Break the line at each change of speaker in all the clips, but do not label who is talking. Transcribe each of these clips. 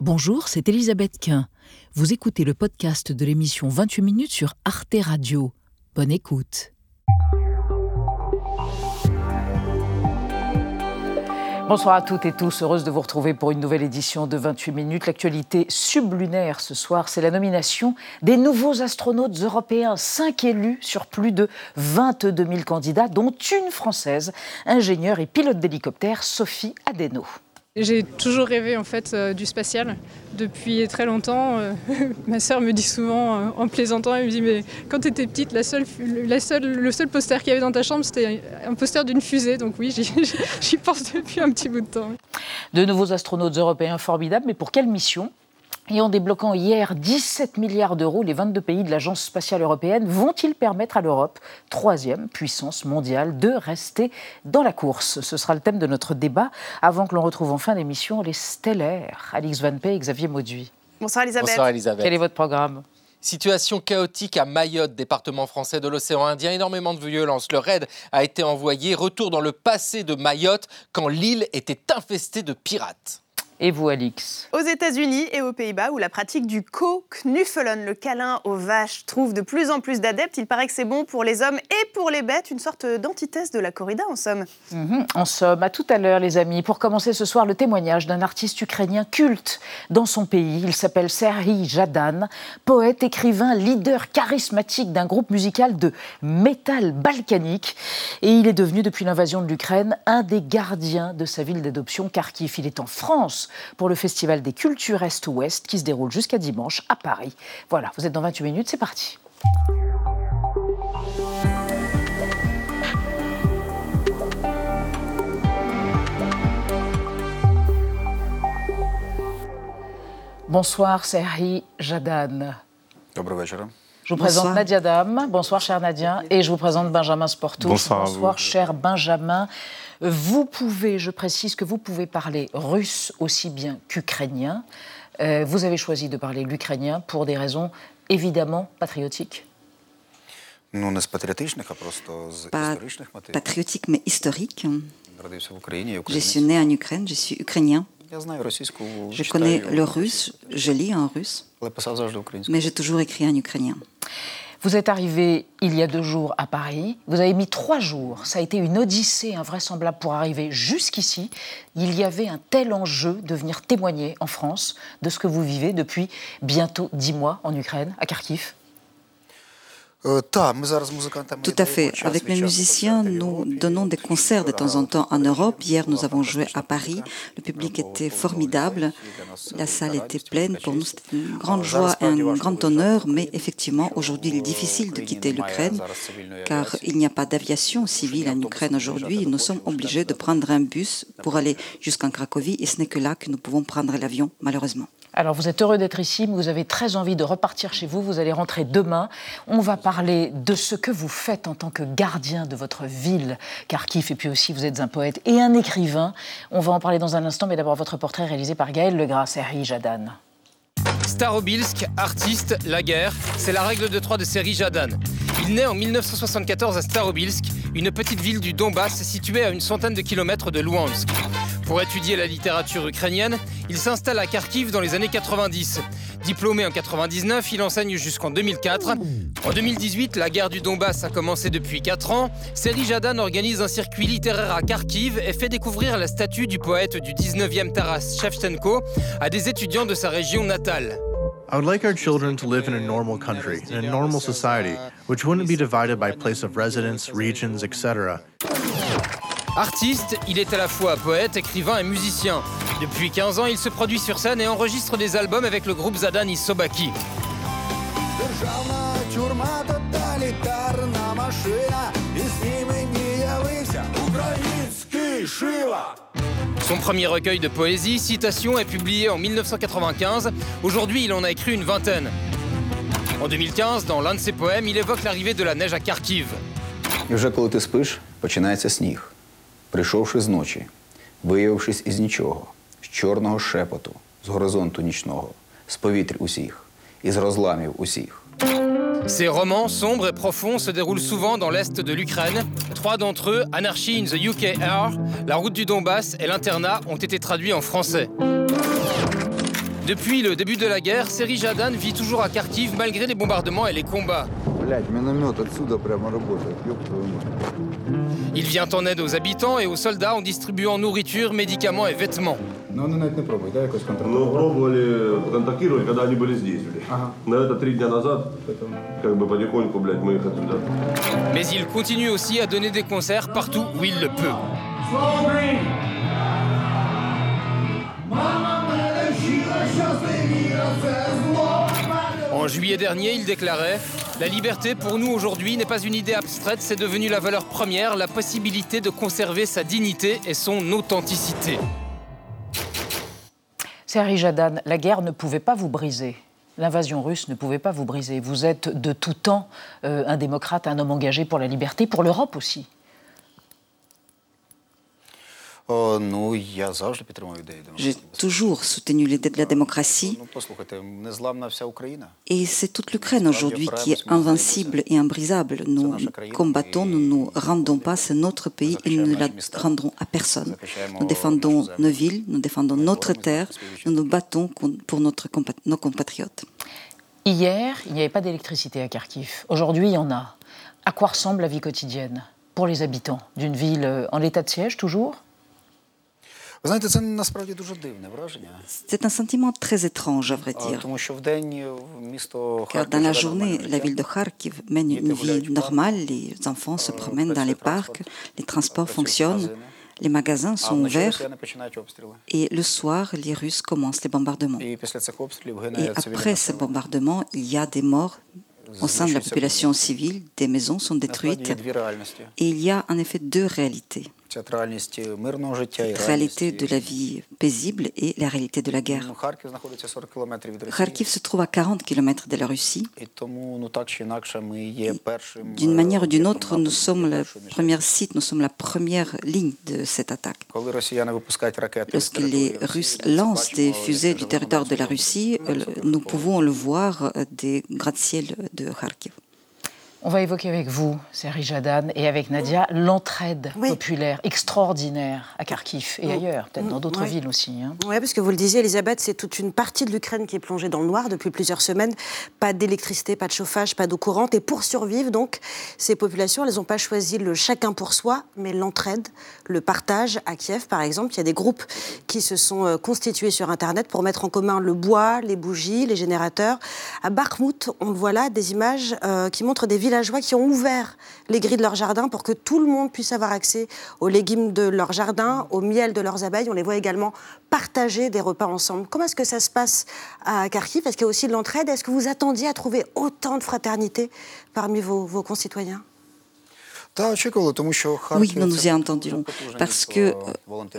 Bonjour, c'est Elisabeth Quint. Vous écoutez le podcast de l'émission 28 minutes sur Arte Radio. Bonne écoute. Bonsoir à toutes et tous, heureuse de vous retrouver pour une nouvelle édition de 28 minutes. L'actualité sublunaire ce soir, c'est la nomination des nouveaux astronautes européens, cinq élus sur plus de 22 000 candidats, dont une française, ingénieure et pilote d'hélicoptère, Sophie Adeno.
J'ai toujours rêvé en fait euh, du spatial depuis très longtemps. Euh, ma sœur me dit souvent euh, en plaisantant, elle me dit mais quand tu étais petite, la seule, le seul poster qu'il y avait dans ta chambre c'était un poster d'une fusée. Donc oui, j'y pense depuis un petit bout de temps.
De nouveaux astronautes européens formidables, mais pour quelle mission? Et en débloquant hier 17 milliards d'euros, les 22 pays de l'Agence spatiale européenne vont-ils permettre à l'Europe, troisième puissance mondiale, de rester dans la course? Ce sera le thème de notre débat avant que l'on retrouve en fin d'émission les stellaires. Alix Van Pey et Xavier Mauduit.
Bonsoir Elisabeth.
Bonsoir Elisabeth.
Quel est votre programme?
Situation chaotique à Mayotte, département français de l'océan Indien. Énormément de violence. Le raid a été envoyé. Retour dans le passé de Mayotte quand l'île était infestée de pirates.
Et vous, Alix
Aux États-Unis et aux Pays-Bas, où la pratique du co-knuffelen, le câlin aux vaches, trouve de plus en plus d'adeptes, il paraît que c'est bon pour les hommes et pour les bêtes, une sorte d'antithèse de la corrida, en somme.
Mhm, en somme, à tout à l'heure, les amis. Pour commencer ce soir, le témoignage d'un artiste ukrainien culte dans son pays. Il s'appelle Serhiy Jadan, poète, écrivain, leader charismatique d'un groupe musical de métal balkanique. Et il est devenu, depuis l'invasion de l'Ukraine, un des gardiens de sa ville d'adoption, Kharkiv. Il est en France pour le Festival des cultures Est-Ouest qui se déroule jusqu'à dimanche à Paris. Voilà, vous êtes dans 28 minutes, c'est parti. Bonsoir, Serhi Jadan. Je vous présente Nadia Dam. Bonsoir, cher Nadia. Et je vous présente Benjamin Sportou.
Bonsoir,
Bonsoir cher Benjamin. Vous pouvez, je précise que vous pouvez parler russe aussi bien qu'ukrainien. Euh, vous avez choisi de parler l'ukrainien pour des raisons évidemment patriotiques.
Pas patriotique, mais historique. Je suis né en Ukraine, je suis ukrainien. Je connais le russe, je lis en russe, mais j'ai toujours écrit en ukrainien.
Vous êtes arrivé il y a deux jours à Paris. Vous avez mis trois jours. Ça a été une odyssée invraisemblable pour arriver jusqu'ici. Il y avait un tel enjeu de venir témoigner en France de ce que vous vivez depuis bientôt dix mois en Ukraine, à Kharkiv.
Euh, Tout à fait. Avec mes musiciens, nous donnons des concerts de temps en temps en Europe. Hier, nous avons joué à Paris. Le public était formidable. La salle était pleine. Pour nous, c'était une grande joie et un grand honneur. Mais effectivement, aujourd'hui, il est difficile de quitter l'Ukraine car il n'y a pas d'aviation civile en Ukraine aujourd'hui. Nous sommes obligés de prendre un bus pour aller jusqu'en Cracovie et ce n'est que là que nous pouvons prendre l'avion, malheureusement.
Alors vous êtes heureux d'être ici, mais vous avez très envie de repartir chez vous. Vous allez rentrer demain. On va parler de ce que vous faites en tant que gardien de votre ville, Kharkiv, et puis aussi vous êtes un poète et un écrivain. On va en parler dans un instant, mais d'abord votre portrait réalisé par Gaël Legras, Serhi Jadan.
Starobilsk, artiste, la guerre, c'est la règle de trois de Serhi Jadan. Il naît en 1974 à Starobilsk, une petite ville du Donbass située à une centaine de kilomètres de Luhansk. Pour étudier la littérature ukrainienne, il s'installe à Kharkiv dans les années 90. Diplômé en 99, il enseigne jusqu'en 2004. En 2018, la guerre du Donbass a commencé depuis 4 ans. Seri Jadan organise un circuit littéraire à Kharkiv et fait découvrir la statue du poète du 19e Taras Shevchenko à des étudiants de sa région natale.
I would like our children to live in a normal country, in a normal society, which wouldn't be divided by place of residence, regions, etc.
Artiste, il est à la fois poète, écrivain et musicien. Depuis 15 ans, il se produit sur scène et enregistre des albums avec le groupe Zadan Sobaki. Son premier recueil de poésie, Citation, est publié en 1995. Aujourd'hui, il en a écrit une vingtaine. En 2015, dans l'un de ses poèmes, il évoque l'arrivée de la neige à Kharkiv.
прийшовши з виявившись із нічого, з чорного шепоту, з горизонту нічного, з повітря усіх, із розламів усіх.
Ces romans sombres et profonds se déroulent souvent dans l'est de l'Ukraine. Trois d'entre eux, Anarchy in the UKR, La route du Donbass et L'internat, ont été traduits en français. Depuis le début de la guerre, Seri Jadan vit toujours à Kharkiv malgré les bombardements et les combats. Il vient en aide aux habitants et aux soldats en distribuant nourriture, médicaments et vêtements. Mais il continue aussi à donner des concerts partout où il le peut. En juillet dernier, il déclarait La liberté pour nous aujourd'hui n'est pas une idée abstraite, c'est devenu la valeur première, la possibilité de conserver sa dignité et son authenticité.
Serhi Jadan, la guerre ne pouvait pas vous briser. L'invasion russe ne pouvait pas vous briser. Vous êtes de tout temps euh, un démocrate, un homme engagé pour la liberté, pour l'Europe aussi.
J'ai toujours soutenu l'idée de la démocratie. Et c'est toute l'Ukraine aujourd'hui qui est invincible et imbrisable. Nous combattons, nous ne nous rendons pas, c'est notre pays et nous ne la rendrons à personne. Nous défendons nos villes, nous défendons notre terre, nous nous battons pour notre, nos compatriotes.
Hier, il n'y avait pas d'électricité à Kharkiv. Aujourd'hui, il y en a. À quoi ressemble la vie quotidienne pour les habitants d'une ville en état de siège toujours?
C'est un sentiment très étrange, à vrai dire. Car dans la journée, la ville de Kharkiv mène une vie normale. Les enfants se promènent dans les parcs, les transports fonctionnent, les magasins sont ouverts. Et le soir, les Russes commencent les bombardements. Et après ces bombardements, il y a des morts au sein de la population civile, des maisons sont détruites. Et il y a en effet deux réalités réalité de la vie paisible et la réalité de la guerre. Kharkiv se trouve à 40 km de la Russie. D'une manière ou d'une autre, nous sommes le premier site, nous sommes la première ligne de cette attaque. Lorsque les Russes lancent des fusées du territoire de la Russie, euh, nous pouvons le voir euh, des gratte-ciels de Kharkiv.
On va évoquer avec vous, Seri Jadan, et avec Nadia, l'entraide populaire extraordinaire à Kharkiv et mm. ailleurs, peut-être dans d'autres villes aussi.
Hein. Oui, parce que vous le disiez, Elisabeth, c'est toute une partie de l'Ukraine qui est plongée dans le noir depuis plusieurs semaines. Pas d'électricité, pas de chauffage, pas d'eau courante. Et pour survivre, donc, ces populations, elles n'ont pas choisi le chacun pour soi, mais l'entraide, le partage. À Kiev, par exemple, il y a des groupes qui se sont euh, constitués sur Internet pour mettre en commun le bois, les bougies, les générateurs. À Bakhmut, on voit là des images euh, qui montrent des villes villageois qui ont ouvert les grilles de leur jardin pour que tout le monde puisse avoir accès aux légumes de leur jardin, au miel de leurs abeilles. On les voit également partager des repas ensemble. Comment est-ce que ça se passe à Kharkiv? Est-ce qu'il y a aussi de l'entraide? Est-ce que vous attendiez à trouver autant de fraternité parmi vos concitoyens?
Oui, nous nous y entendions, parce que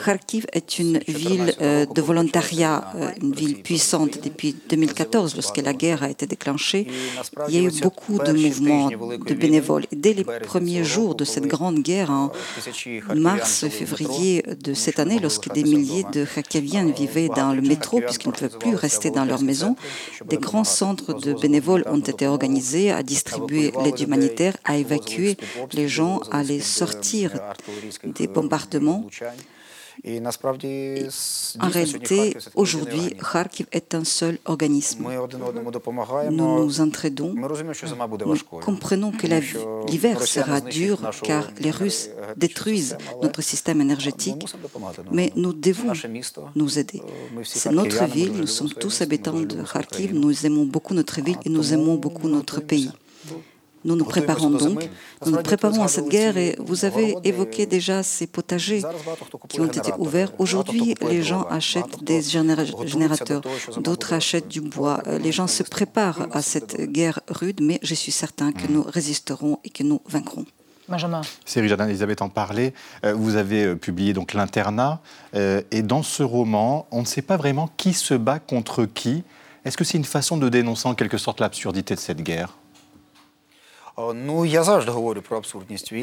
Kharkiv est une ville euh, de volontariat, euh, une ville puissante depuis 2014, lorsque la guerre a été déclenchée. Il y a eu beaucoup de mouvements de bénévoles. dès les premiers jours de cette grande guerre, en mars février de cette année, lorsque des milliers de Kharkiviens vivaient dans le métro, puisqu'ils ne pouvaient plus rester dans leur maison, des grands centres de bénévoles ont été organisés à distribuer l'aide humanitaire, à évacuer les gens à les sortir des bombardements. En réalité, aujourd'hui, Kharkiv est un seul organisme. Nous nous entraidons. Nous comprenons que l'hiver sera dur car les Russes détruisent notre système énergétique, mais nous devons nous aider. C'est notre ville, nous sommes tous habitants de Kharkiv, nous aimons beaucoup notre ville et nous aimons beaucoup notre pays. Nous nous préparons donc, nous nous préparons à cette guerre et vous avez évoqué déjà ces potagers qui ont été ouverts. Aujourd'hui, les gens achètent des générateurs, d'autres achètent du bois. Euh, les gens se préparent à cette guerre rude, mais je suis certain que nous résisterons et que nous vaincrons.
Benjamin.
Série Jardin, Elisabeth en parlait. Euh, vous avez euh, publié donc l'internat. et dans ce roman, on ne sait pas vraiment qui se bat contre qui. Est-ce que c'est une façon de dénoncer en quelque sorte l'absurdité de cette guerre?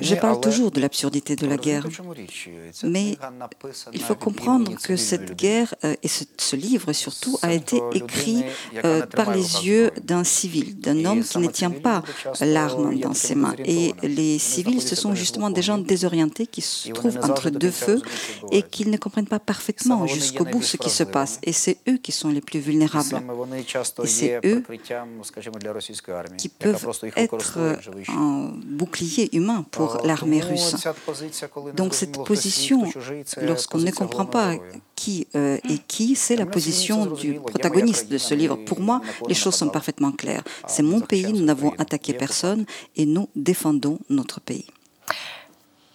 Je parle toujours de l'absurdité de la guerre, mais il faut comprendre que cette guerre euh, et ce, livre surtout a été écrit euh, par les yeux d'un civil, d'un homme qui ne tient pas l'arme dans ses mains. Et les civils, ce sont justement des gens désorientés qui se trouvent entre deux feux et qui ne comprennent pas parfaitement jusqu'au bout ce qui se passe. Et c'est eux qui sont les plus vulnérables. Et c'est eux qui peuvent être un bouclier humain pour l'armée russe. Donc cette position, lorsqu'on ne comprend pas qui euh, est qui, c'est la position du protagoniste de ce livre. Pour moi, les choses sont parfaitement claires. C'est mon pays, nous n'avons attaqué personne et nous défendons notre pays.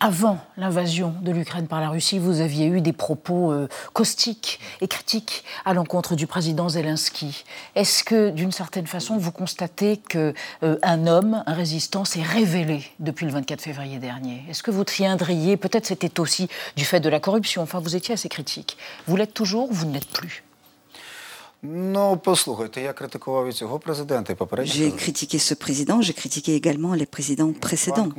Avant l'invasion de l'Ukraine par la Russie, vous aviez eu des propos euh, caustiques et critiques à l'encontre du président Zelensky. Est-ce que, d'une certaine façon, vous constatez qu'un euh, homme, un résistant, s'est révélé depuis le 24 février dernier? Est-ce que vous tiendriez, peut-être c'était aussi du fait de la corruption, enfin vous étiez assez critique. Vous l'êtes toujours, vous ne l'êtes plus?
J'ai critiqué ce président, j'ai critiqué également les présidents précédents.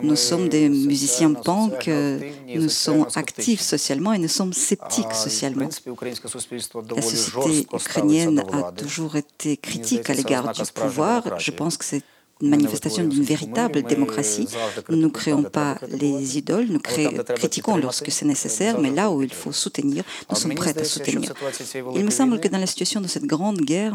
Nous sommes des musiciens punk, nous sommes actifs socialement et nous sommes sceptiques socialement. La société ukrainienne a toujours été critique à l'égard du pouvoir. Je pense que c'est une manifestation d'une véritable démocratie. Nous ne créons pas les idoles, nous critiquons lorsque c'est nécessaire, mais là où il faut soutenir, nous sommes prêts à soutenir. Il me semble que dans la situation de cette grande guerre,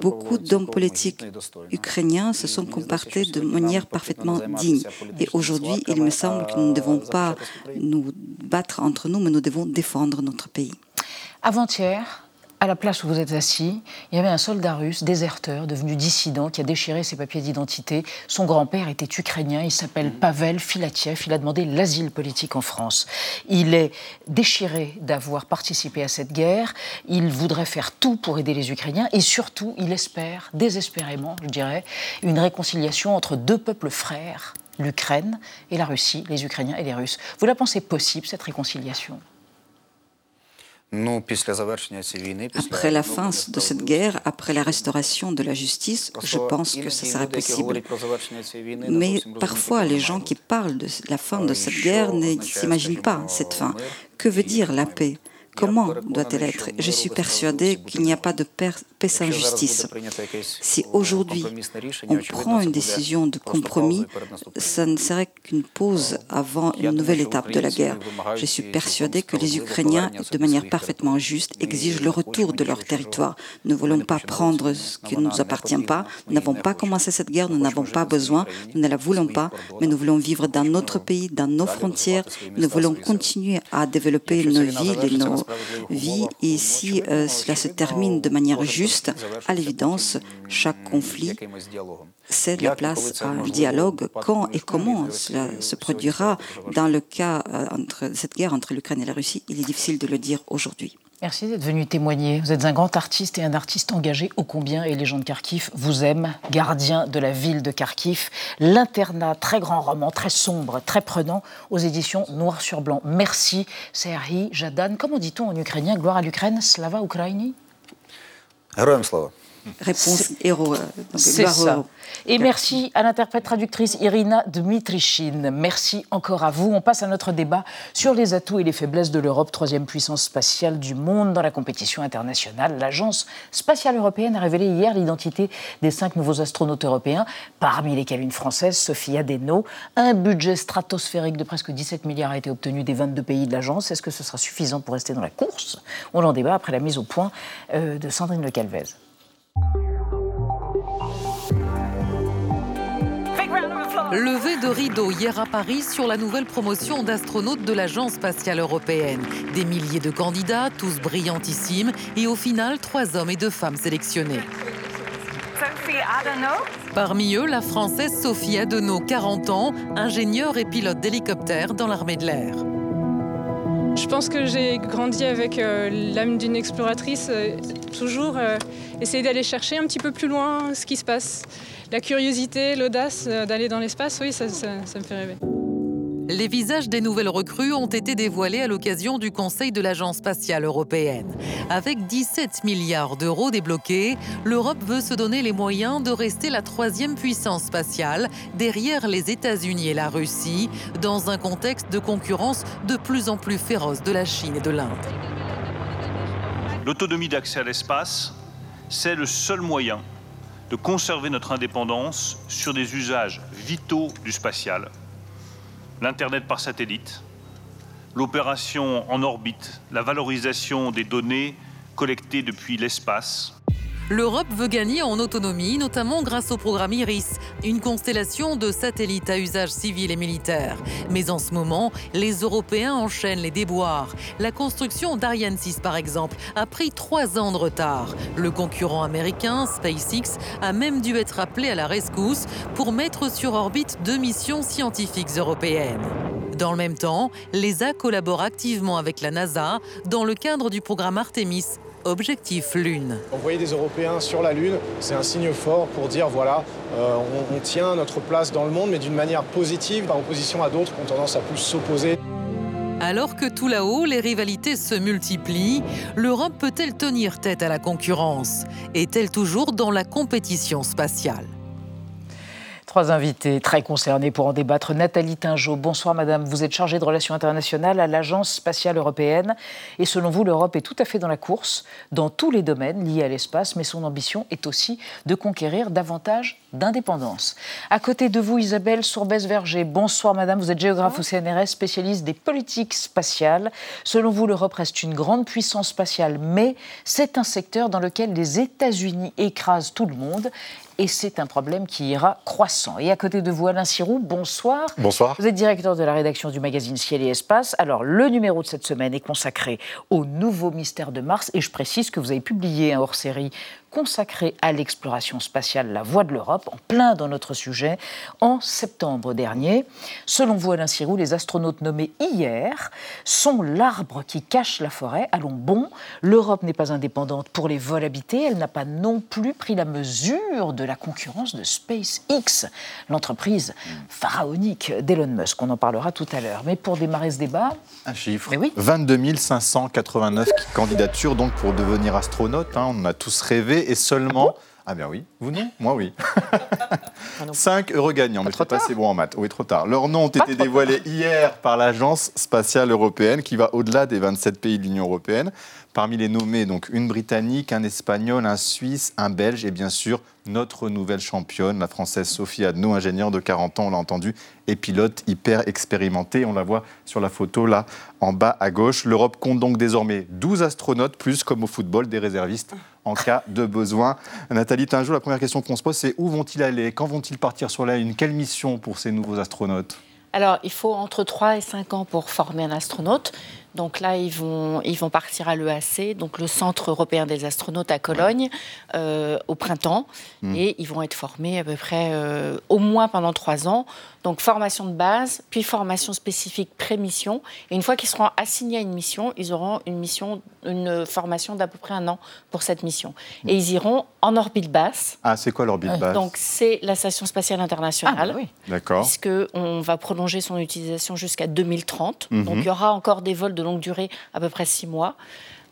beaucoup d'hommes politiques ukrainiens se sont comportés de manière parfaitement digne. Et aujourd'hui, il me semble que nous ne devons pas nous battre entre nous, mais nous devons défendre notre pays.
Avant-hier, à la place où vous êtes assis, il y avait un soldat russe, déserteur, devenu dissident, qui a déchiré ses papiers d'identité. Son grand-père était ukrainien, il s'appelle mhm. Pavel Filatiev, il a demandé l'asile politique en France. Il est déchiré d'avoir participé à cette guerre, il voudrait faire tout pour aider les Ukrainiens et surtout, il espère, désespérément, je dirais, une réconciliation entre deux peuples frères, l'Ukraine et la Russie, les Ukrainiens et les Russes. Vous la pensez possible, cette réconciliation?
Après la fin de cette guerre, après la restauration de la justice, je pense que ça serait possible. Mais parfois, les gens qui parlent de la fin de cette guerre ne s'imaginent pas cette fin. Que veut dire la paix? Comment doit-elle être? Je suis persuadé qu'il n'y a pas de paix sans justice. Si aujourd'hui on prend une décision de compromis, ça ne serait qu'une pause avant une nouvelle étape de la guerre. Je suis persuadé que les Ukrainiens, de manière parfaitement juste, exigent le retour de leur territoire. Nous ne voulons pas prendre ce qui ne nous appartient pas. Nous n'avons pas commencé cette guerre, nous n'avons pas besoin, nous ne la voulons pas, mais nous voulons vivre dans notre pays, dans nos frontières. Nous voulons continuer à développer nos villes et nos vie. Et si cela se termine de manière juste, à l'évidence, chaque conflit cède la place à un dialogue. Quand et comment cela se produira dans le cas euh, entre cette guerre entre l'Ukraine et la Russie, il est difficile de le dire aujourd'hui.
Merci d'être venu témoigner. Vous êtes un grand artiste et un artiste engagé ô combien et les gens de Kharkiv vous aiment, gardien de la ville de Kharkiv. L'internat, très grand roman, très sombre, très prenant, aux éditions Noir sur Blanc. Merci, Serhi Jadan. Comment dit-on en ukrainien Gloire à l'Ukraine, Slava Ukraini?
Réponse héros.
C'est ça. Et merci à l'interprète traductrice Irina Dmitrichine. Merci encore à vous. On passe à notre débat sur les atouts et les faiblesses de l'Europe, troisième puissance spatiale du monde dans la compétition internationale. L'Agence spatiale européenne a révélé hier l'identité des cinq nouveaux astronautes européens, parmi lesquels une française, Sophia Deno. Un budget stratosphérique de presque 17 milliards a été obtenu des 22 pays de l'agence. Est-ce que ce sera suffisant pour rester dans la course? On en débat après la mise au point euh, de Sandrine Le Calvez.
Levé de rideau hier à Paris sur la nouvelle promotion d'astronautes de l'Agence spatiale européenne. Des milliers de candidats, tous brillantissimes, et au final, trois hommes et deux femmes sélectionnés. Parmi eux, la Française Sophie Adenau, 40 ans, ingénieure et pilote d'hélicoptère dans l'armée de l'air.
Je pense que j'ai grandi avec euh, l'âme d'une exploratrice, euh, toujours euh, essayer d'aller chercher un petit peu plus loin ce qui se passe. La curiosité, l'audace d'aller dans l'espace, oui, ça, ça me fait rêver.
Les visages des nouvelles recrues ont été dévoilés à l'occasion du Conseil de l'Agence spatiale européenne. Avec 17 milliards d'euros débloqués, l'Europe veut se donner les moyens de rester la troisième puissance spatiale derrière les États-Unis et la Russie, dans un contexte de concurrence de plus en plus féroce de la Chine et de l'Inde.
L'autonomie d'accès à l'espace, c'est le seul moyen de conserver notre indépendance sur des usages vitaux du spatial l'Internet par satellite, l'opération en orbite, la valorisation des données collectées depuis l'espace.
L'Europe veut gagner en autonomie, notamment grâce au programme IRIS, une constellation de satellites à usage civil et militaire. Mais en ce moment, les Européens enchaînent les déboires. La construction d'Ariane 6, par exemple, a pris trois ans de retard. Le concurrent américain, SpaceX, a même dû être appelé à la rescousse pour mettre sur orbite deux missions scientifiques européennes. Dans le même temps, l'ESA collabore activement avec la NASA dans le cadre du programme Artemis Objectif Lune.
Envoyer des Européens sur la Lune, c'est un signe fort pour dire voilà, euh, on, on, tient notre place dans le monde, mais d'une manière positive, par opposition à d'autres qui ont tendance à plus s'opposer.
Alors que tout là-haut, les rivalités se multiplient, l'Europe peut-elle tenir tête à la concurrence? Est-elle toujours dans la compétition spatiale?
Trois invités très concernés pour en débattre. Nathalie Tingeau, bonsoir madame. Vous êtes chargée de relations internationales à l'Agence spatiale européenne. Et selon vous, l'Europe est tout à fait dans la course, dans tous les domaines liés à l'espace, mais son ambition est aussi de conquérir davantage d'indépendance. À côté de vous, Isabelle Sourbès-Verger, bonsoir madame. Vous êtes géographe au CNRS, spécialiste des politiques spatiales. Selon vous, l'Europe reste une grande puissance spatiale, mais c'est un secteur dans lequel les États-Unis écrasent tout le monde et c'est un problème qui ira croissant. Et à côté de vous, Alain Sirou, bonsoir.
Bonsoir.
Vous êtes directeur de la rédaction du magazine Ciel et Espace. Alors, le numéro de cette semaine est consacré au nouveau mystère de Mars et je précise que vous avez publié un hors-série consacré à l'exploration spatiale La Voie de l'Europe, en plein dans notre sujet, en septembre dernier. Selon vous, Alain Sirou, les astronautes nommés hier sont l'arbre qui cache la forêt. Allons bon, l'Europe n'est pas indépendante pour les vols habités, elle n'a pas non plus pris la mesure de la concurrence de SpaceX, l'entreprise pharaonique d'Elon Musk. On en parlera tout à l'heure. Mais pour démarrer ce débat...
Un chiffre. Oui. 22 589 candidatures donc pour devenir astronaute. Hein. on a tous rêvé et seulement. Ah, bien oui, vous non Moi oui. Cinq heureux gagnants, mais je pas c'est bon en maths. Oui, trop tard. Leurs noms ont été dévoilés hier par l'Agence spatiale européenne qui va au-delà des 27 pays de l'Union européenne. Parmi les nommés, donc une Britannique, un Espagnol, un Suisse, un Belge et bien sûr notre nouvelle championne, la Française Sophie Adno, ingénieure de 40 ans, on l'a entendu, et pilote hyper expérimentée. On la voit sur la photo là en bas à gauche. L'Europe compte donc désormais 12 astronautes, plus comme au football, des réservistes en cas de besoin. Nathalie Tingeau, la première question qu'on se pose, c'est où vont-ils aller? Quand vont-ils partir sur la Lune? Quelle mission pour ces nouveaux astronautes?
Alors, il faut entre 3 et 5 ans pour former un astronaute. Donc là, ils vont, ils vont partir à l'EAC, donc le Centre européen des astronautes à Cologne, euh, au printemps. Mmh. Et ils vont être formés à peu près euh, au moins pendant trois ans. Donc formation de base, puis formation spécifique pré-mission. Et une fois qu'ils seront assignés à une mission, ils auront une mission, une formation d'à peu près un an pour cette mission. Mmh. Et ils iront en orbite basse.
Ah, c'est quoi l'orbite basse
Donc c'est la Station spatiale internationale.
Ah, oui.
D'accord.
Puisqu'on va prolonger son utilisation jusqu'à 2030. Mmh. Donc il y aura encore des vols de longue durée, à peu près six mois.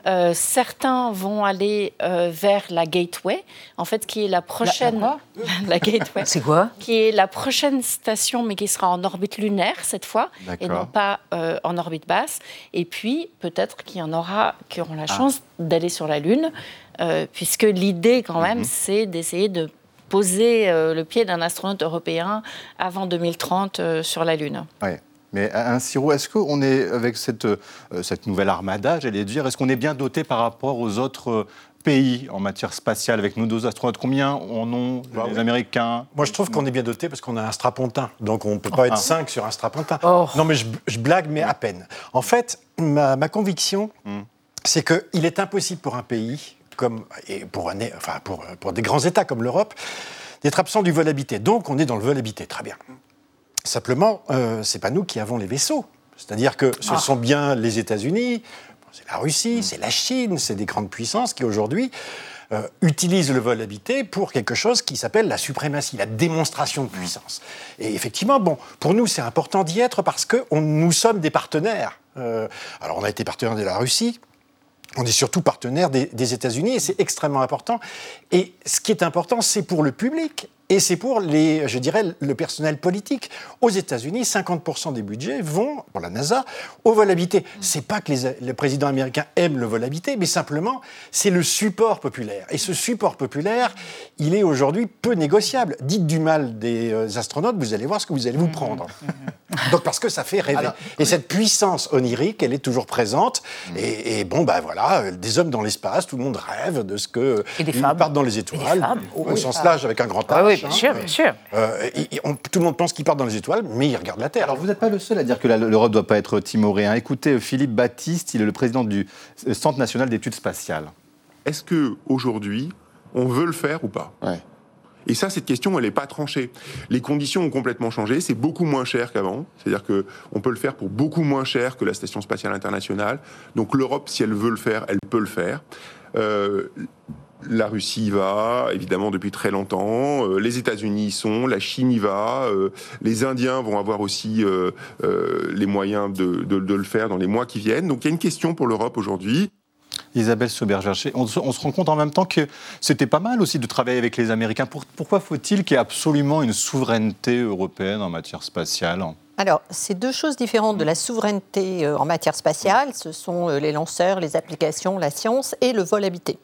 Euh, certains vont aller euh, vers la Gateway, en fait, qui est la prochaine.
La,
la Gateway.
C'est quoi
Qui est la prochaine station, mais qui sera en orbite lunaire cette fois, et non pas euh, en orbite basse. Et puis, peut-être qu'il y en aura qui auront la ah. chance d'aller sur la Lune, euh, puisque l'idée, quand même, mm -hmm. c'est d'essayer de poser le pied d'un astronaute européen avant 2030 sur la Lune.
Ouais. Mais un sirop, est-ce qu'on est, avec cette, euh, cette nouvelle armada, j'allais dire, est-ce qu'on est bien doté par rapport aux autres euh, pays en matière spatiale avec nos deux astronautes? Combien en ont bah, les oui. Américains?
Moi, je trouve qu'on est bien doté parce qu'on a un strapontin. Donc, on ne peut pas être cinq sur un strapontin. Oh. Non, mais je, je, blague, mais à peine. En fait, ma, ma conviction, mm. c'est qu'il est impossible pour un pays, comme, et pour, un, enfin, pour, pour des grands États comme l'Europe, d'être absent du vol habité. Donc, on est dans le vol habité. Très bien. Simplement, euh, ce n'est pas nous qui avons les vaisseaux. C'est-à-dire que ce ah. sont bien les États-Unis, c'est la Russie, mmh. c'est la Chine, c'est des grandes puissances qui aujourd'hui euh, utilisent le vol habité pour quelque chose qui s'appelle la suprématie, la démonstration de puissance. Et effectivement, bon, pour nous, c'est important d'y être parce que nous sommes des partenaires. Euh, alors, on a été partenaire de la Russie, on est surtout partenaire des, des États-Unis et c'est extrêmement important. Et ce qui est important, c'est pour le public et c'est pour les, je dirais, le personnel politique. Aux États-Unis, 50% des budgets vont, pour la NASA, au vol habité. C'est pas que les, le président américain aime le vol habité, mais simplement, c'est le support populaire. Et ce support populaire, il est aujourd'hui peu négociable. Dites du mal des euh, astronautes, vous allez voir ce que vous allez vous prendre. Donc parce que ça fait rêver. et cette puissance onirique, elle est toujours présente. Et, bon, ben voilà, euh, des hommes dans l'espace, tout le monde rêve de ce que
et des femmes.
partent dans les étoiles, au, sens large avec un grand H.
Ah oui, bien sûr, bien sûr.
Euh, tout le monde pense qu'ils partent dans les étoiles, mais ils regardent la Terre.
Alors vous n'êtes pas le seul à dire que l'Europe ne doit pas être timorée. Hein. Écoutez, Philippe Baptiste, il est le président du Centre national d'études spatiales.
Est-ce que aujourd'hui, on veut le faire ou pas? Et ça, cette question, elle n'est pas tranchée. Les conditions ont complètement changé. C'est beaucoup moins cher qu'avant. C'est-à-dire que on peut le faire pour beaucoup moins cher que la Station spatiale internationale. Donc l'Europe, si elle veut le faire, elle peut le faire. Euh, la Russie y va, évidemment, depuis très longtemps. Euh, les États-Unis y sont, la Chine y va. Euh, les Indiens vont avoir aussi euh, les moyens de, le faire dans les mois qui viennent. Donc il y a une question pour l'Europe aujourd'hui.
Isabelle Sauberger, on, on, se rend compte en même temps que c'était pas mal aussi de travailler avec les Américains. pourquoi faut-il qu'il y ait absolument une souveraineté européenne en matière spatiale?
Alors, c'est deux choses différentes de la souveraineté euh, en matière spatiale. Ce sont euh, les lanceurs, les applications, la science et le vol habité.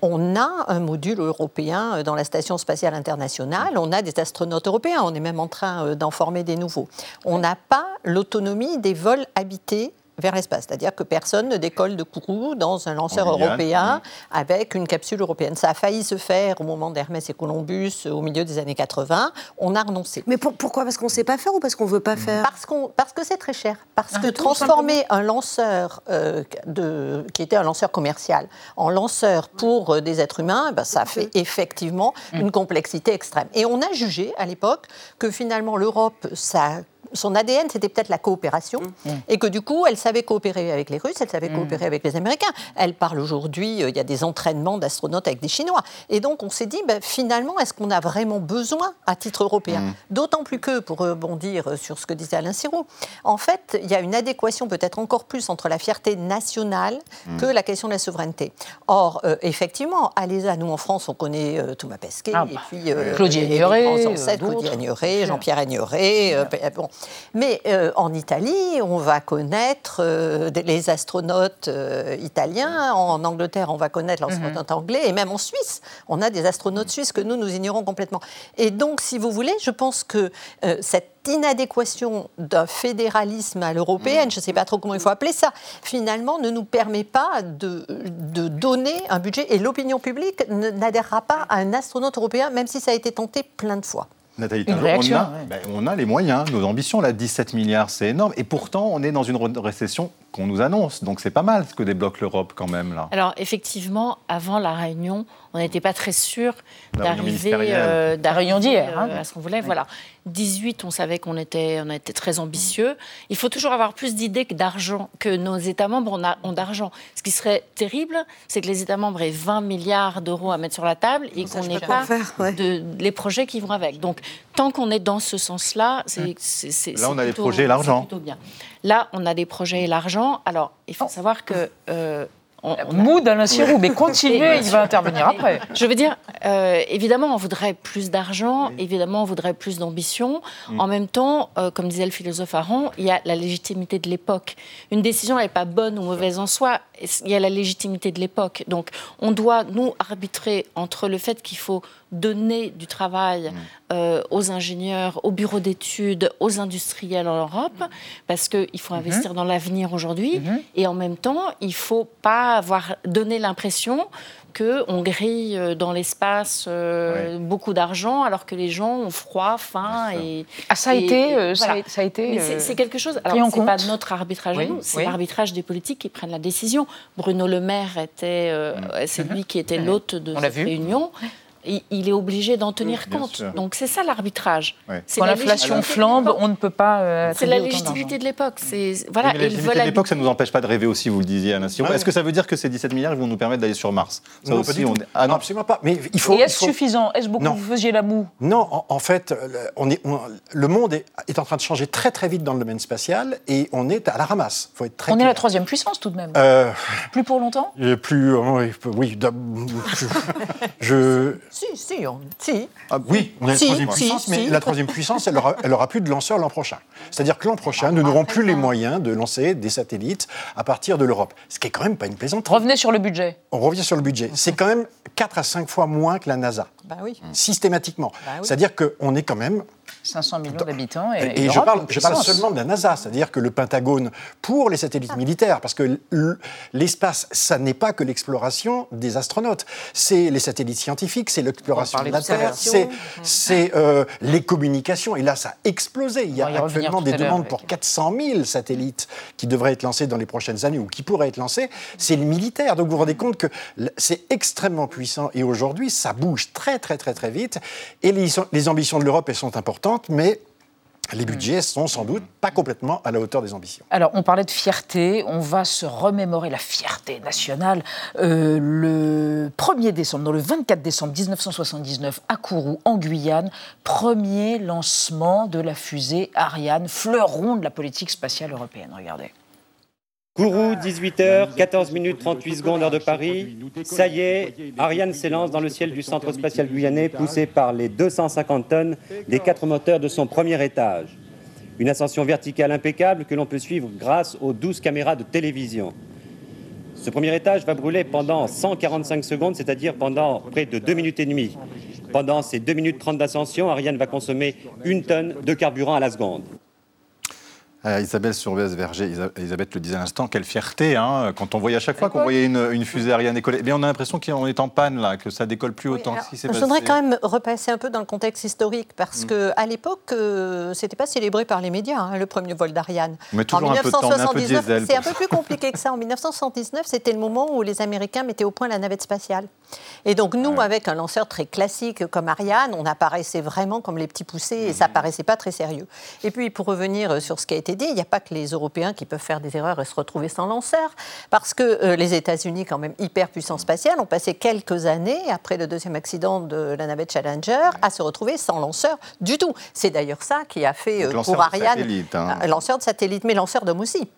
On a un module européen euh, dans la Station spatiale internationale. On a des astronautes européens. On est même en train d'en former des nouveaux. On n'a pas l'autonomie des vols habités vers l'espace. C'est-à-dire que personne ne décolle de Kourou dans un lanceur européen avec une capsule européenne. Ça a failli se faire au moment d'Hermès et Columbus au milieu des années 80. On a renoncé.
Mais pourquoi? Parce qu'on ne sait pas faire ou parce qu'on ne veut pas faire?
Parce, qu'on, parce que c'est très cher. Parce ah, que transformer un lanceur euh, de, qui était un lanceur commercial en lanceur pour euh, des êtres humains, ben, ça fait effectivement mm. une complexité extrême. Et on a jugé à l'époque que finalement l'Europe, ça son ADN, c'était peut-être la coopération, mmh. et que du coup, elle savait coopérer avec les Russes, elle savait mmh. coopérer avec les Américains. Elle parle aujourd'hui, euh, il y a des entraînements d'astronautes avec des Chinois. Et donc, on s'est dit, ben, finalement, est-ce qu'on a vraiment besoin à titre européen mmh. D'autant plus que, pour rebondir sur ce que disait Alain Sirou, en fait, il y a une adéquation peut-être encore plus entre la fierté nationale que la question de la souveraineté. Or, euh, effectivement, allez à nous en France, on connaît euh, Thomas Pesquet,
ah,
et
bah,
puis
Claudie Agnoret,
Jean-Pierre Agnoret. bon. Mais euh, en Italie, on va connaître euh, les astronautes euh, italiens. En Angleterre, on va connaître l'astronaute mhm. anglais. Et même en Suisse, on a des astronautes suisses que nous, nous ignorons complètement. Et donc, si vous voulez, je pense que cette inadéquation d'un fédéralisme à l'européenne, mhm. je ne sais pas trop comment il faut appeler ça, finalement ne nous permet pas de, de donner un budget et l'opinion publique n'adhérera pas à un astronaute européen, même si ça a été tenté plein de fois.
Nathalie on, a, ben, on a les moyens, nos ambitions, là, 17 milliards, c'est énorme. Et pourtant, on est dans une récession qu'on nous annonce. Donc c'est pas mal ce que débloque l'Europe quand même là.
Alors effectivement, avant la réunion, on n'était pas très sûr d'arriver euh, réunion d'hier hein. à ce qu'on voulait. Voilà. 18, on savait qu'on était, on était très ambitieux. Il faut toujours avoir plus d'idées que d'argent, que nos États membres ont d'argent. Ce qui serait terrible, c'est que les États membres aient 20 milliards d'euros à mettre sur la table et qu'on n'ait pas, de, les projets qui vont avec. Donc tant qu'on est dans ce sens-là, c'est
là on a les projets et l'argent.
Là, on a des projets et l'argent. Alors, il faut savoir que
euh, on, Mood Alain Sirou, mais continuez, il va intervenir après.
Je veux dire, euh, évidemment, on voudrait plus d'argent, évidemment, on voudrait plus d'ambition. Mm. En même temps, euh, comme disait le philosophe Aron, il y a la légitimité de l'époque. Une décision n'est pas bonne ou mauvaise en soi, il y a la légitimité de l'époque. Donc, on doit, nous, arbitrer entre le fait qu'il faut donner du travail mm. euh, aux ingénieurs, aux bureaux d'études, aux industriels en Europe, parce qu'il faut mm-hmm. investir dans l'avenir aujourd'hui, mm-hmm. et en même temps, il ne faut pas avoir donné l'impression qu'on grille euh, dans l'espace euh, beaucoup d'argent alors que les gens ont froid, faim et
ah, ça, a été, ça, a, été
c'est quelque chose. Alors c'est pas notre arbitrage c'est l'arbitrage des politiques qui prennent la décision. Bruno Le Maire était mm. c'est mm-hmm. lui qui était l'hôte de cette réunion il est obligé d'en tenir compte. Donc c'est ça l'arbitrage.
Quand l'inflation flambe, on ne peut pas. Euh,
c'est la légitimité de l'époque.
Voilà, la légitimité de l'époque, ça ne nous empêche pas de rêver aussi, vous le disiez, Anna. Est-ce que ça veut dire que ces 17 milliards vont nous permettre d'aller sur Mars?
Ça aussi, on... ah, non. absolument pas. Mais il faut.
Et est-ce suffisant? Est-ce beaucoup vous faisiez la moue?
Non, en, fait, on est, le monde est, est, en train de changer très très vite dans le domaine spatial et on est à la ramasse.
Faut être très on est la troisième puissance tout de même. Euh, plus pour longtemps?
Plus, oui, oui je.
Si, si, on... si.
Ah, oui, on est la troisième puissance, mais la troisième puissance, elle aura, elle aura plus de lanceurs l'an prochain. C'est-à-dire que l'an prochain, nous n'aurons plus les moyens de lancer des satellites à partir de l'Europe. Ce qui est quand même pas une plaisanterie.
Revenez sur le budget.
On revient sur le budget. C'est quand même 4 à 5 fois moins que la NASA.
Bah oui.
Systématiquement. Bah C'est-à-dire qu'on est quand même
500 millions d'habitants.
Et, je, parle, je, parle, seulement de la NASA, c'est-à-dire que le Pentagone, pour les satellites militaires, parce que l'espace, ça n'est pas que l'exploration des astronautes, c'est les satellites scientifiques, c'est l'exploration de la Terre, c'est euh, les communications. Et là, ça a explosé. Il y a actuellement des demandes pour 400 000 satellites qui devraient être lancés dans les prochaines années ou qui pourraient être lancés. C'est le militaire. Donc vous vous rendez compte que c'est extrêmement puissant. Et aujourd'hui, ça bouge très, très, très, très vite. Et les, les ambitions de l'Europe, elles sont importantes mais les budgets sont sans doute pas complètement à la hauteur des ambitions.
Alors, on parlait de fierté, on va se remémorer la fierté nationale. Euh, le 1er décembre, non, le 24 décembre 1979, à Kourou, en Guyane, premier lancement de la fusée Ariane, fleuron de la politique spatiale européenne. Regardez.
Kourou, 18h, 14 minutes 38 secondes, heure de Paris. Ça y est, Ariane s'élance dans le ciel du centre spatial guyanais, poussé par les 250 tonnes des quatre moteurs de son premier étage. Une ascension verticale impeccable que l'on peut suivre grâce aux 12 caméras de télévision. Ce premier étage va brûler pendant 145 secondes, c'est-à-dire pendant près de 2 minutes et demie. Pendant ces 2 minutes 30 d'ascension, Ariane va consommer une tonne de carburant à la seconde.
Euh, Isabelle Survez Verger, Elisabeth le disait à l'instant, quelle fierté hein, quand on voyait à chaque fois qu'on voyait une, fusée Ariane décoller. Eh bien, on a l'impression qu'on est en panne là, que ça décolle plus autant.
je voudrais quand même repasser un peu dans le contexte historique parce mm. que à l'époque, euh, c'était pas célébré par les médias hein, le premier vol d'Ariane.
En 1979,
c'est un peu plus compliqué que ça. En 1979, c'était le moment où les Américains mettaient au point la navette spatiale. Et donc nous, avec un lanceur très classique comme Ariane, on apparaissait vraiment comme les petits poussés et ça mm. paraissait pas très sérieux. Et puis pour revenir sur ce qui a été il n'y a pas que les Européens qui peuvent faire des erreurs et se retrouver sans lanceur, parce que euh, les États-Unis, quand même hyper puissance spatiale, ont passé quelques années après le deuxième accident de la navette Challenger à se retrouver sans lanceur du tout. C'est d'ailleurs ça qui a fait euh, pour Ariane
hein.
lanceur de satellite, mais lanceur d'homme aussi.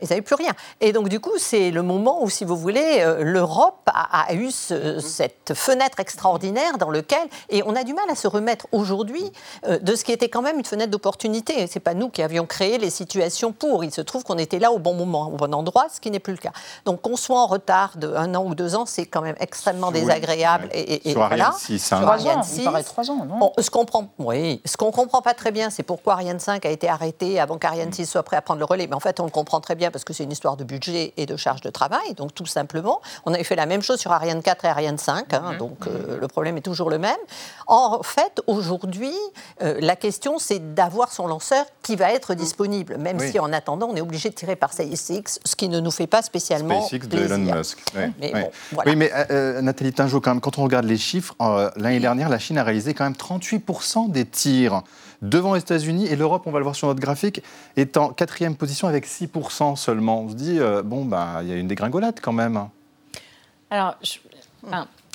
Ils n'avaient plus rien. Et donc, du coup, c'est le moment où, si vous voulez, euh, l'Europe a, eu cette fenêtre extraordinaire dans lequel. Et on a du mal à se remettre aujourd'hui euh, de ce qui était quand même une fenêtre d'opportunité. Ce n'est pas nous qui avions créé les situations pour. Il se trouve qu'on était là au bon moment, au bon endroit, ce qui n'est plus le cas. Donc, qu'on soit en retard de un an ou deux ans, c'est quand même extrêmement désagréable. Et,
et, voilà. 6, hein.
Il paraît trois ans, non?
Ce qu'on comprend, oui, ce qu'on comprend pas très bien, c'est pourquoi Ariane 5 a été arrêté avant qu'Ariane 6 soit prêt à prendre le relais. Mais en fait, on le comprend très bien parce que c'est une histoire de budget et de charge de travail. Donc tout simplement, on avait fait la même chose sur Ariane 4 et Ariane 5. Hein, mhm. donc euh, le problème est toujours le même. En fait, aujourd'hui, euh, la question c'est d'avoir son lanceur qui va être disponible, même si en attendant, on est obligé de tirer par SpaceX, ce qui ne nous fait pas spécialement
SpaceX de Elon Musk. Oui, mais euh, Nathalie Tingeau, quand, même, quand on regarde les chiffres, l'année dernière, la Chine a réalisé quand même 38% des tirs devant les États-Unis et l'Europe, on va le voir sur notre graphique, est en quatrième position avec 6% seulement. On se dit, euh, bon, bah, il y a une dégringolade quand même.
Alors,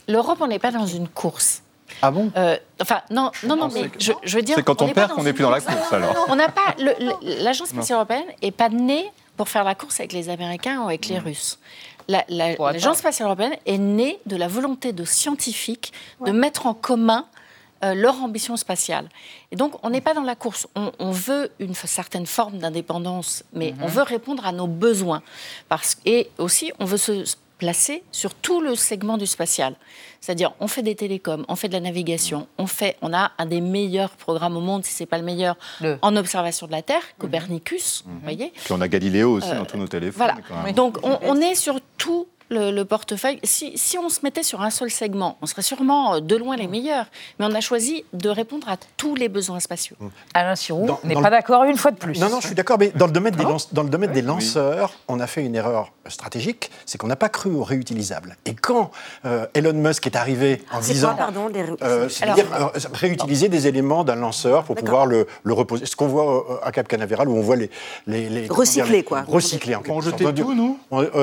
l'Europe, on n'est pas dans une course.
Ah bon?
Euh, Enfin, non, non, non, mais je, veux dire.
C'est quand on, perd qu'on n'est plus dans la course, alors.
On n'a pas. L'Agence spatiale européenne n'est pas née pour faire la course avec les Américains ou avec les Russes. L'Agence spatiale européenne est née de la volonté de scientifiques de mettre en commun euh, leur ambition spatiale. Et donc, on n'est pas dans la course. On, veut une certaine forme d'indépendance, mais on mhm. veut répondre à nos besoins. Parce, et aussi, on veut se placer sur tout le segment du spatial. C'est-à-dire, on fait des télécoms, on fait de la navigation, on, fait, on a un des meilleurs programmes au monde, si ce n'est pas le meilleur, en observation de la Terre, mhm. Copernicus, vous voyez.
Puis on a Galiléo aussi euh, dans tous nos téléphones.
Voilà. Donc, on, est sur tout le, portefeuille. Si, si, on se mettait sur un seul segment, on serait sûrement euh, de loin les meilleurs. Mais on a choisi de répondre à tous les besoins spatiaux. Mmh.
Alain Sirou n'est pas d'accord une fois de plus.
Non, non, je suis d'accord, mais dans le domaine, des, dans le domaine des lanceurs, on a fait une erreur stratégique, c'est qu'on n'a pas cru aux réutilisables. Et quand euh, Elon Musk est arrivé en disant...
Quoi, pardon, les
euh, C'est-à-dire réutiliser des éléments d'un lanceur pour pouvoir le, le, reposer. Ce qu'on voit à Cap Canaveral, où on voit les... les, les
recycler, quoi.
Recycler, en
quelque sorte. On tout, nous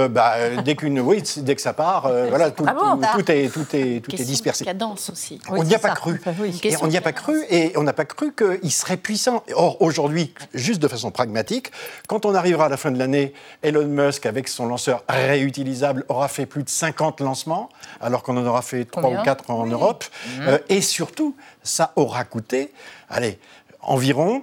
bah, Dès qu'une dès que ça part, euh, voilà, tout, ah tout, est, tout, est, tout est dispersé.
cadence aussi.
on n'y a pas cru. Et on n'y a pas cru et on n'a pas cru qu'il serait puissant. Or, aujourd'hui, juste de façon pragmatique, quand on arrivera à la fin de l'année, Elon Musk, avec son lanceur réutilisable, aura fait plus de 50 lancements, alors qu'on en aura fait 3 ou 4 en Europe. Mmh. Euh, et surtout, ça aura coûté, allez, environ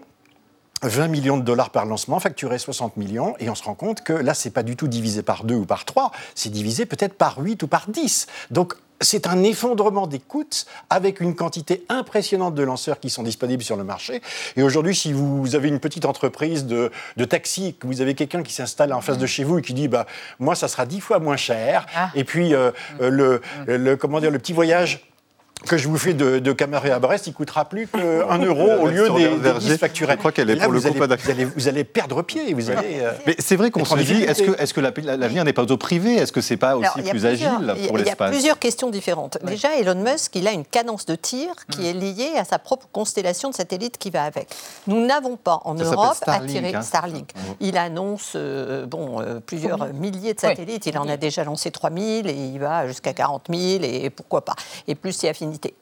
20 millions de dollars par lancement, facturé 60 millions, et on se rend compte que là, c'est pas du tout divisé par 2 ou par 3, c'est divisé peut-être par 8 ou par 10. Donc, c'est un effondrement des coûts avec une quantité impressionnante de lanceurs qui sont disponibles sur le marché. Et aujourd'hui, si vous avez une petite entreprise de, de taxi, que vous avez quelqu'un qui s'installe en face de chez vous et qui dit bah, Moi, ça sera 10 fois moins cher, ah. et puis euh, le, le, comment dire, le petit voyage que je vous fais de, de Camaret à Brest, il coûtera plus qu'un euro au lieu des, des 10 facturés.
Je crois qu'elle est pour le
coup
pas
d'accord. Vous allez, perdre pied. Vous allez,
euh, Mais c'est vrai qu'on se dit, est-ce que, est que l'avenir n'est pas au privé? Est-ce que c'est pas aussi plus agile pour l'espace
Il y a plusieurs questions différentes. Déjà, Elon Musk, il a une cadence de tir qui mm. est liée à sa propre constellation de satellites qui va avec. Nous n'avons pas en Europe attiré hein. Starlink. Mm. Il annonce euh, bon, euh, plusieurs milliers de satellites. Il en a déjà lancé 3000 et il va jusqu'à 40 000 et pourquoi pas. Et plus si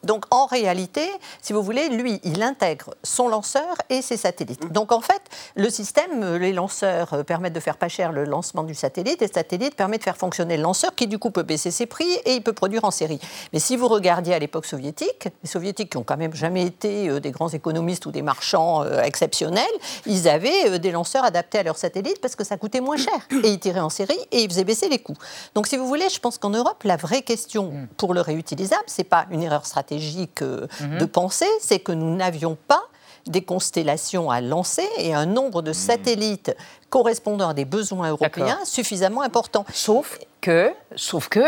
Donc en réalité, si vous voulez, lui, il intègre son lanceur et ses satellites. Mmh. Donc en fait, le système, euh, les lanceurs euh, permettent de faire pas cher le lancement du satellite et le satellite permet de faire fonctionner le lanceur qui du coup peut baisser ses prix et il peut produire en série. Mais si vous regardiez à l'époque soviétique, les soviétiques qui ont quand même jamais été euh, des grands économistes ou des marchands exceptionnels, ils avaient des lanceurs adaptés à leurs satellites parce que ça coûtait moins cher et ils tiraient en série et ils faisaient baisser les coûts. Donc si vous voulez, je pense qu'en Europe, la vraie question mmh. pour le réutilisable, c'est pas une erreur stratégique Mhm. de pensée, c'est que nous n'avions pas des constellations à lancer et un nombre de mhm. satellites correspondant à des besoins européens suffisamment important.
Sauf que, sauf que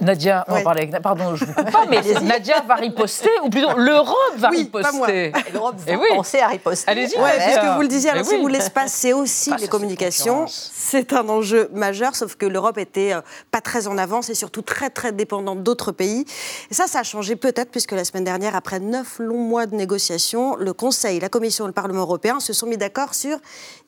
Nadia, on va parler avec... Pardon, je vous coupe pas, mais Nadia va riposter, ou plutôt l'Europe va
oui,
riposter.
L'Europe va oui. penser à riposter.
Allez-y.
Ouais, puisque vous le disiez, alors, si vous l'espace, c'est aussi les communications. C'est un enjeu majeur, sauf que l'Europe était euh, pas très en avance et surtout très très dépendante d'autres pays. Et ça, ça a changé peut-être, puisque la semaine dernière, après neuf longs mois de négociations, le Conseil, la Commission et le Parlement européen se sont mis d'accord sur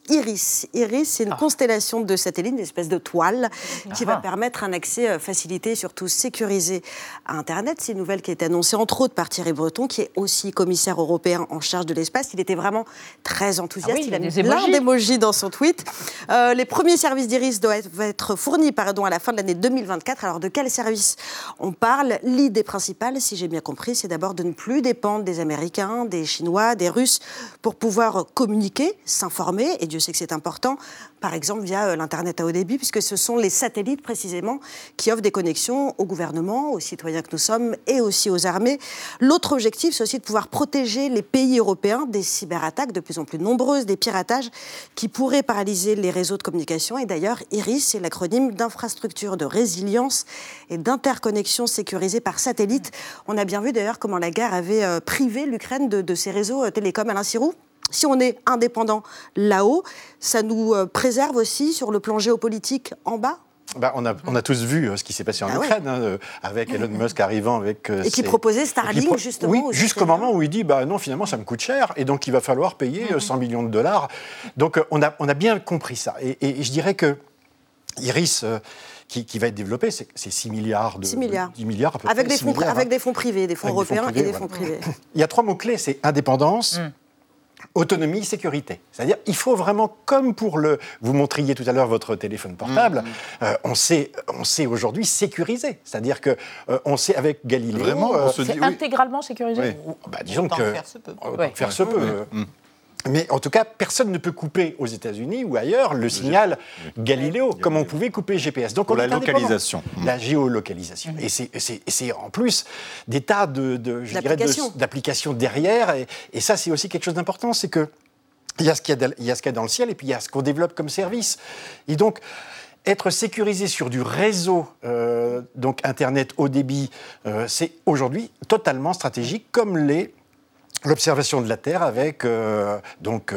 Iris. Iris, c'est une ah. constellation de satellites, une espèce de toile, qui va ah. permettre un accès euh, facilité, surtout sécurisé à Internet. C'est une nouvelle qui a été annoncée entre autres par Thierry Breton, qui est aussi commissaire européen en charge de l'espace. Il était vraiment très enthousiaste. Ah il a mis plein d'émojis dans son tweet. Euh, les premiers services d'Iris doivent être fournis pardon, à la fin de l'année 2024. Alors de quel service on parle? L'idée principale, si j'ai bien compris, c'est d'abord de ne plus dépendre des Américains, des Chinois, des Russes pour pouvoir communiquer, s'informer et Dieu sait que c'est important, par exemple via euh, l'Internet à haut débit, puisque ce sont les satellites précisément qui offrent des connexions au gouvernement, aux citoyens que nous sommes et aussi aux armées. L'autre objectif, c'est aussi de pouvoir protéger les pays européens des cyberattaques de plus en plus nombreuses, des piratages qui pourraient paralyser les réseaux de communication. Et d'ailleurs, IRIS, c'est l'acronyme d'infrastructure de résilience et d'interconnexion sécurisée par satellite. On a bien vu d'ailleurs comment la guerre avait euh, privé l'Ukraine de, ses réseaux euh, télécoms. Alain Sirou? Si on est indépendant là-haut, ça nous euh, préserve aussi sur le plan géopolitique en bas
bah, on, a, on, a, tous vu euh, ce qui s'est passé en ah Ukraine, hein, euh, avec Elon Musk arrivant avec...
et qui proposait Starlink, justement.
Oui, jusqu'au moment où il dit, bah, non, finalement, ça me coûte cher, et donc il va falloir payer 100 millions de dollars. Donc on a, on a bien compris ça. Et, je dirais que Iris... qui, qui, va être développé, c'est 6 milliards de
6 milliards.
10 milliards à peu
avec
près,
Des fonds, avec des fonds privés, des fonds européens et des fonds privés.
Il y a trois mots-clés, c'est indépendance, mm autonomie, sécurité. C'est-à-dire, il faut vraiment, comme pour le, vous montriez tout à l'heure votre téléphone portable, mmh. euh, on sait, on sait aujourd'hui sécuriser. C'est-à-dire que euh, on sait avec Galileo,
vraiment, euh, c'est intégralement sécurisé.
Bah, disons que faire se peut. Faire se peut. Mais en tout cas, personne ne peut couper aux États-Unis ou ailleurs le signal Galiléo, comme on pouvait couper GPS.
Donc, Pour la localisation.
La géolocalisation. Et c'est en plus des tas d'applications de, derrière. Et, et ça, c'est aussi quelque chose d'important, c'est que il y a ce qu'il y, a dans le ciel et puis il y a ce qu'on développe comme service. Et donc, être sécurisé sur du réseau, donc Internet haut débit, c'est aujourd'hui totalement stratégique, comme les l'observation de la Terre avec donc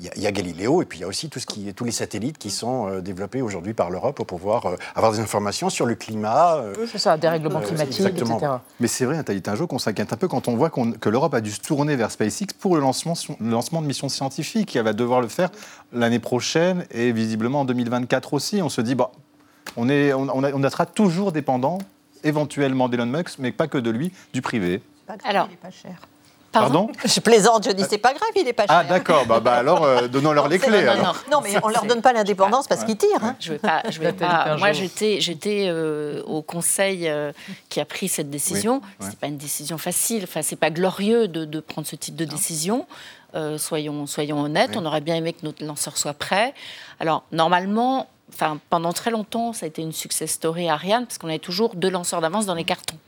il y, a Galileo et puis il y a aussi tout ce qui, tous les satellites qui sont euh, développés aujourd'hui par l'Europe pour pouvoir euh, avoir des informations sur le climat.
Euh, c'est ça, dérèglement climatique, etc.
Mais c'est vrai, un jour qu'on s'inquiète un peu quand on voit que l'Europe a dû se tourner vers SpaceX pour le lancement, le lancement de missions scientifiques. Elle va devoir le faire l'année prochaine et visiblement en 2024 aussi. On se dit, bah, on, est, on, on, on sera toujours dépendant éventuellement d'Elon Musk, mais pas que de lui, du privé.
Alors, il n'est pas cher.
Pardon,
Je plaisante, je dis c'est pas grave, il est pas
ah, cher. Ah d'accord, bah, bah, alors euh, donnons-leur les clés.
Non, non, mais on leur donne pas l'indépendance parce qu'ils tirent. Hein.
Je vais pas, je vais pas. Moi j'étais, j'étais euh, au conseil euh, qui a pris cette décision. Ce n'est pas une décision facile. Enfin, c'est pas glorieux de, de, prendre ce type de décision. soyons, soyons honnêtes. On aurait bien aimé que notre lanceur soit prêt. Alors normalement, enfin pendant très longtemps, ça a été une success story Ariane parce qu'on avait toujours deux lanceurs d'avance dans les cartons.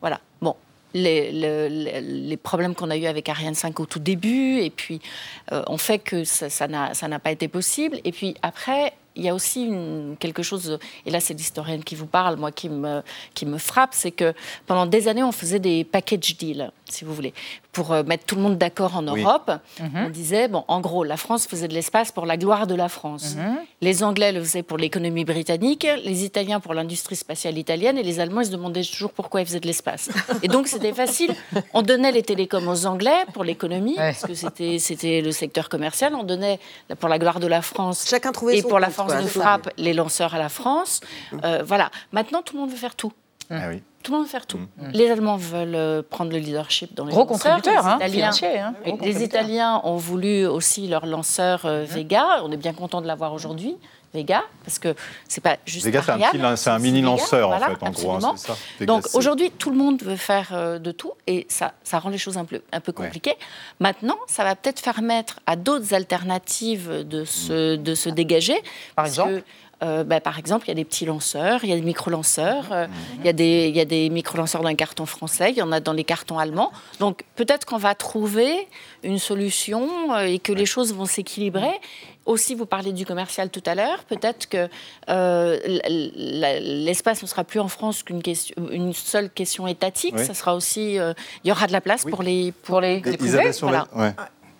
Voilà. Bon, les, problèmes qu'on a eus avec Ariane 5 au tout début, et puis euh, on fait que ça n'a pas été possible. Et puis après, il y a aussi quelque chose, et là c'est l'historienne qui vous parle, moi qui me frappe, c'est que pendant des années on faisait des package deals, si vous voulez, pour euh, mettre tout le monde d'accord en Europe. Mhm. On disait, bon, en gros, la France faisait de l'espace pour la gloire de la France. Mhm. Les Anglais le faisaient pour l'économie britannique, les Italiens pour l'industrie spatiale italienne, et les Allemands ils se demandaient toujours pourquoi ils faisaient de l'espace. Et donc c'était facile. On donnait les télécoms aux Anglais pour l'économie, parce que c'était le secteur commercial. On donnait pour la gloire de la France.
Chacun trouvait
et pour la France de frappe les lanceurs à la France. Euh, voilà. Maintenant, tout le monde veut faire tout.
Ah oui.
Tout le monde veut faire tout. Mm. Les Allemands veulent euh, prendre le leadership dans les
Gros contributeurs, hein,
les Italiens, hein. les Italiens ont voulu aussi leur lanceur euh, Vega. On est bien content de l'avoir aujourd'hui. Vega, parce que c'est pas juste.
Vega, c'est un, mini lanceur en fait, en gros. Hein,
ça. Donc aujourd'hui, tout le monde veut faire de tout et ça, ça rend les choses un peu, un peu compliquées. Maintenant, ça va peut-être permettre à d'autres alternatives de se, de se dégager.
Par exemple
euh, bah, par exemple, il y a des petits lanceurs, il y a des micro-lanceurs, euh, il, y a des, il y a des micro-lanceurs d'un carton français, il y en a dans les cartons allemands. Donc peut-être qu'on va trouver une solution euh, et que les choses vont s'équilibrer. Aussi, vous parlez du commercial tout à l'heure. Peut-être que l'espace ne sera plus en France qu'une une seule question étatique. Ça sera aussi, il y aura de la place pour les pour les, les privés.
Voilà.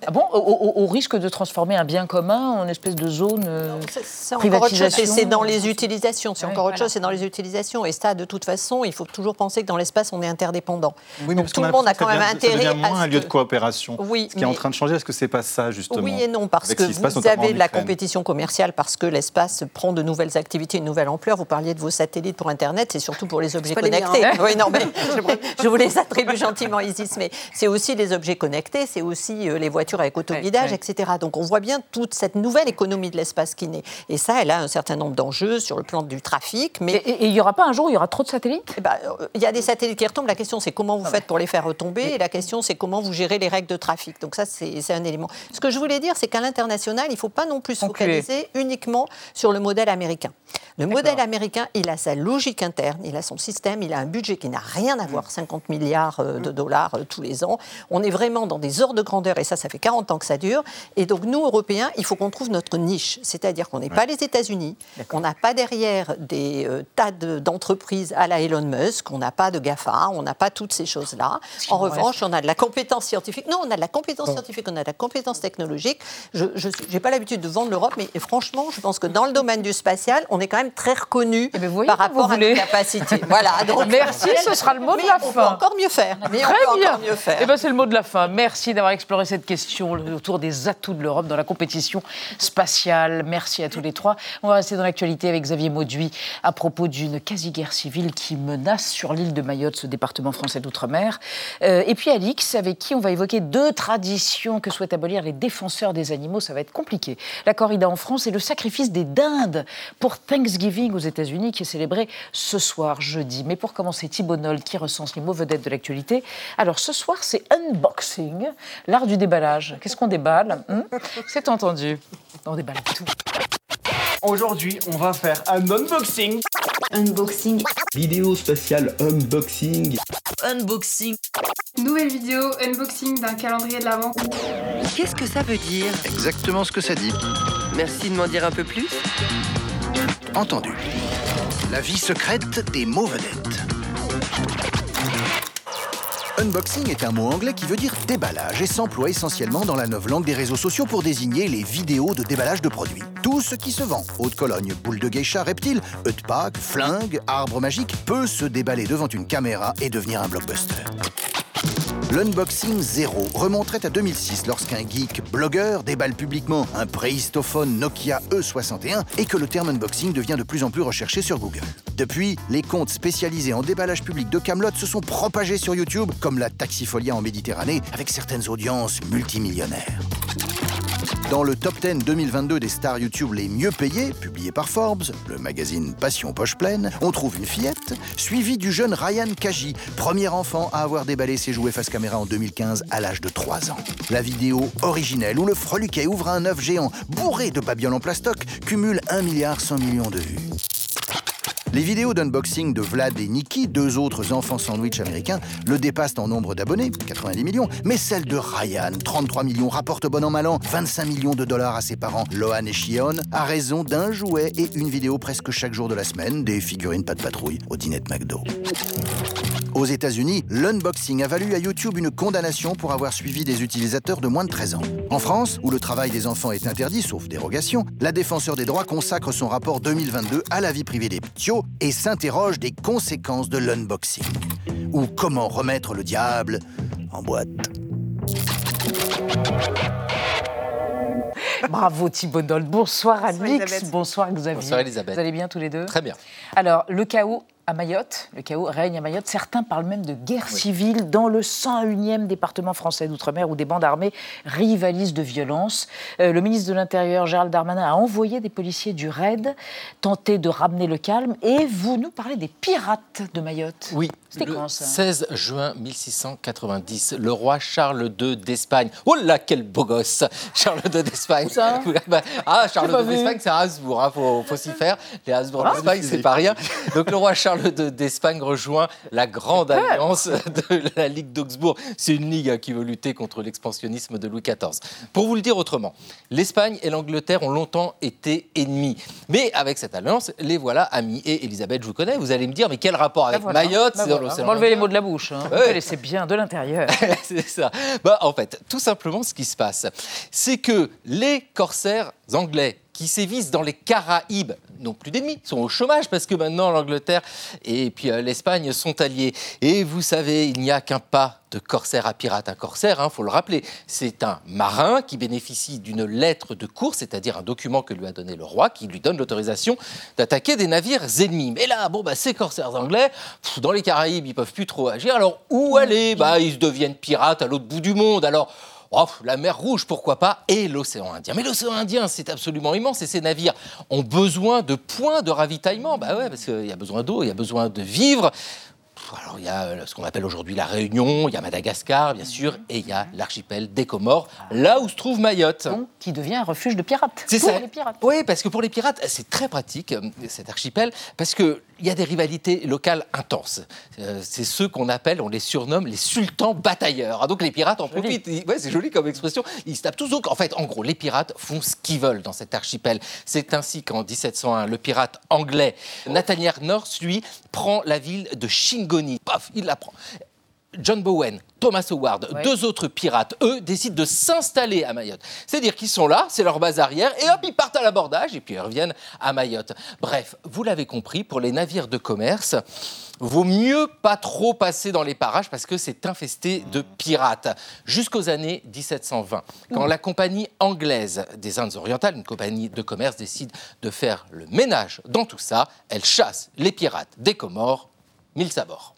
Ah bon au, risque de transformer un bien commun en espèce de zone euh,
C'est encore autre chose, c'est dans les utilisations. C'est encore autre chose, c'est dans les utilisations. Et ça, de toute façon, il faut toujours penser que dans l'espace, on est interdépendant.
Oui, mais tout le monde a quand même intérêt. Ça moins un lieu de coopération. Oui, ce qui est en train de changer, est-ce que c'est pas ça justement
Oui et non, parce que vous avez de la compétition commerciale, parce que l'espace prend de nouvelles activités, une nouvelle ampleur. Vous parliez de vos satellites pour Internet, c'est surtout pour les objets connectés. oui, non, mais je vous les attribue gentiment, Isis, mais c'est aussi les objets connectés, c'est aussi euh, les voitures avec autoguidage, etc. Donc on voit bien toute cette nouvelle économie de l'espace qui naît. Et ça, elle a un certain nombre d'enjeux sur le plan du trafic. Mais
et il n'y aura pas un jour où il y aura trop de satellites?
Eh ben, euh, Il y a des satellites qui retombent. La question, c'est comment vous ah faites pour les faire retomber. Et la question, c'est comment vous gérez les règles de trafic. Donc ça, c'est un élément. Ce que je voulais dire, c'est qu'à l'international, il ne faut pas non plus se focaliser uniquement sur le modèle américain. Le modèle américain, il a sa logique interne, il a son système, il a un budget qui n'a rien à voir, 50 milliards euh, de dollars euh, tous les ans. On est vraiment dans des ordres de grandeur, et ça, ça fait 40 ans que ça dure. Et donc, nous, Européens, il faut qu'on trouve notre niche. C'est-à-dire qu'on n'est pas les États-Unis, qu'on n'a pas derrière des euh, tas d'entreprises à la Elon Musk, on n'a pas de GAFA, on n'a pas toutes ces choses-là. En revanche, on a de la compétence scientifique. Non, on a de la compétence scientifique, on a de la compétence technologique. Je n'ai pas l'habitude de vendre l'Europe, mais franchement, je pense que dans le domaine du spatial, on est quand même très reconnu eh ben, par rapport à nos capacités.
voilà. Merci, ce sera le mot de la
on
fin.
Peut encore mieux faire.
Mais Très on peut bien. encore mieux faire. Eh ben, c'est le mot de la fin. Merci d'avoir exploré cette question autour des atouts de l'Europe dans la compétition spatiale. Merci à tous les trois. On va rester dans l'actualité avec Xavier Mauduit à propos d'une quasi-guerre civile qui menace sur l'île de Mayotte, ce département français d'outre-mer. Euh, et puis Alix, avec qui on va évoquer deux traditions que souhaitent abolir les défenseurs des animaux. Ça va être compliqué. La corrida en France et le sacrifice des dindes pour Thanksgiving aux États-Unis qui est célébré ce soir, jeudi. Mais pour commencer, Thibault Noll qui recense les mots vedettes de l'actualité. Alors ce soir, c'est unboxing, l'art du déballage. Qu'est-ce qu'on déballe hmm C'est entendu. On déballe tout.
Aujourd'hui, on va faire un unboxing.
Unboxing.
Vidéo spéciale unboxing.
Unboxing.
Nouvelle vidéo unboxing d'un calendrier de l'Avent.
Qu'est-ce que ça veut dire?
Exactement ce que ça dit.
Merci de m'en dire un peu plus.
entendu. La vie secrète des mots vedettes. Unboxing est un mot anglais qui veut dire déballage et s'emploie essentiellement dans la neuve langue des réseaux sociaux pour désigner les vidéos de déballage de produits. Tout ce qui se vend, eau de Cologne, boule de geisha, reptile, œufs de flingue, arbre magique, peut se déballer devant une caméra et devenir un blockbuster. L'unboxing zéro remonterait à 2006 lorsqu'un geek blogueur déballe publiquement un préhistophone Nokia E61 et que le terme unboxing devient de plus en plus recherché sur Google. Depuis, les comptes spécialisés en déballage public de Camelot se sont propagés sur YouTube, comme la Taxifolia en Méditerranée, avec certaines audiences multimillionnaires. Dans le top 10 2022 des stars YouTube les mieux payées, publié par Forbes, le magazine Passion Poche Pleine, on trouve une fillette, suivie du jeune Ryan Kaji, premier enfant à avoir déballé ses jouets face caméra en 2015 à l'âge de 3 ans. La vidéo originelle où le freluquet ouvre un œuf géant bourré de babioles en plastoc cumule 1 milliard 100 millions de vues. Les vidéos d'unboxing de Vlad et Nikki, deux autres enfants sandwich américains, le dépassent en nombre d'abonnés, 90 millions, mais celle de Ryan, 33 millions, rapporte bon an mal an 25 millions de dollars à ses parents, Lohan et Shion, à raison d'un jouet et une vidéo presque chaque jour de la semaine, des figurines pas de patrouille au dîner de McDo. Aux États-Unis, l'unboxing a valu à YouTube une condamnation pour avoir suivi des utilisateurs de moins de 13 ans. En France, où le travail des enfants est interdit, sauf dérogation, la défenseur des droits consacre son rapport 2022 à la vie privée des ptios et s'interroge des conséquences de l'unboxing. Ou comment remettre le diable en boîte.
Bravo Thibault Bonsoir Alix.
Bonsoir
Xavier.
Bonsoir Elisabeth.
Vous allez bien tous les deux
Très bien.
Alors, le chaos à Mayotte, le chaos règne à Mayotte. Certains parlent même de guerre civile dans le 101e département français d'outre-mer où des bandes armées rivalisent de violence. Euh, le ministre de l'Intérieur, Gérald Darmanin, a envoyé des policiers du RAID tenter de ramener le calme. Et vous nous parlez des pirates de Mayotte.
Oui.
C'était quand ça
16 juin 1690, le roi Charles II d'Espagne. Oh là, quel beau gosse Charles II d'Espagne. ah, Charles II d'Espagne, c'est Habsbourg, il hein, faut, faut s'y faire. Les Habsbourg ah, d'Espagne, c'est pas rien. Donc le roi Charles d'Espagne rejoint la grande alliance de la Ligue d'Augsbourg. C'est une ligue hein, qui veut lutter contre l'expansionnisme de Louis XIV. Pour vous le dire autrement, l'Espagne et l'Angleterre ont longtemps été ennemis. Mais avec cette alliance, les voilà amis. Et Elisabeth, je vous connais, vous allez me dire, mais quel rapport avec Mayotte
bah voilà. Enlevez les mots de la bouche. Hein. Vous bien de l'intérieur.
c'est ça. Bah, en fait, tout simplement, ce qui se passe, c'est que les corsaires anglais qui sévissent dans les Caraïbes n'ont plus d'ennemis, sont au chômage parce que maintenant l'Angleterre et puis euh, l'Espagne sont alliés. Et vous savez, il n'y a qu'un pas de corsaire à pirate. Un corsaire, il hein, faut le rappeler, c'est un marin qui bénéficie d'une lettre de course, c'est-à-dire un document que lui a donné le roi, qui lui donne l'autorisation d'attaquer des navires ennemis. Mais là, bon, bah, ces corsaires anglais, dans les Caraïbes, ils peuvent plus trop agir. Alors où aller? Bah, Ils deviennent pirates à l'autre bout du monde. Alors La mer Rouge, pourquoi pas, et l'océan Indien. Mais l'océan Indien, c'est absolument immense, et ces navires ont besoin de points de ravitaillement. Bah ouais, parce qu'il y a besoin d'eau, il y a besoin de vivre alors il y a euh, ce qu'on appelle aujourd'hui la Réunion, il y a Madagascar, bien sûr, et il y a l'archipel des Comores, là où se trouve Mayotte.
qui devient un refuge de pirates.
C'est ça. Les pirates. Oui, parce que pour les pirates, c'est très pratique, euh, cet archipel, parce qu'il y a des rivalités locales intenses. Euh, c'est ceux qu'on appelle, on les surnomme les sultans batailleurs. Ah, donc les pirates en profitent. Ouais, c'est joli comme expression. Ils se tapent tous. Donc en fait, en gros, les pirates font ce qu'ils veulent dans cet archipel. C'est ainsi qu'en 1701, le pirate anglais Nathaniel North, lui, prend la ville de Shingo Paf, il la prend. John Bowen, Thomas Howard, deux autres pirates, eux, décident de s'installer à Mayotte. C'est-à-dire qu'ils sont là, c'est leur base arrière, et hop, ils partent à l'abordage, et puis ils reviennent à Mayotte. Bref, vous l'avez compris, pour les navires de commerce, vaut mieux pas trop passer dans les parages parce que c'est infesté de pirates. Jusqu'aux années 1720, quand la compagnie anglaise des Indes orientales, une compagnie de commerce, décide de faire le ménage dans tout ça, elle chasse les pirates des Comores mille sabords.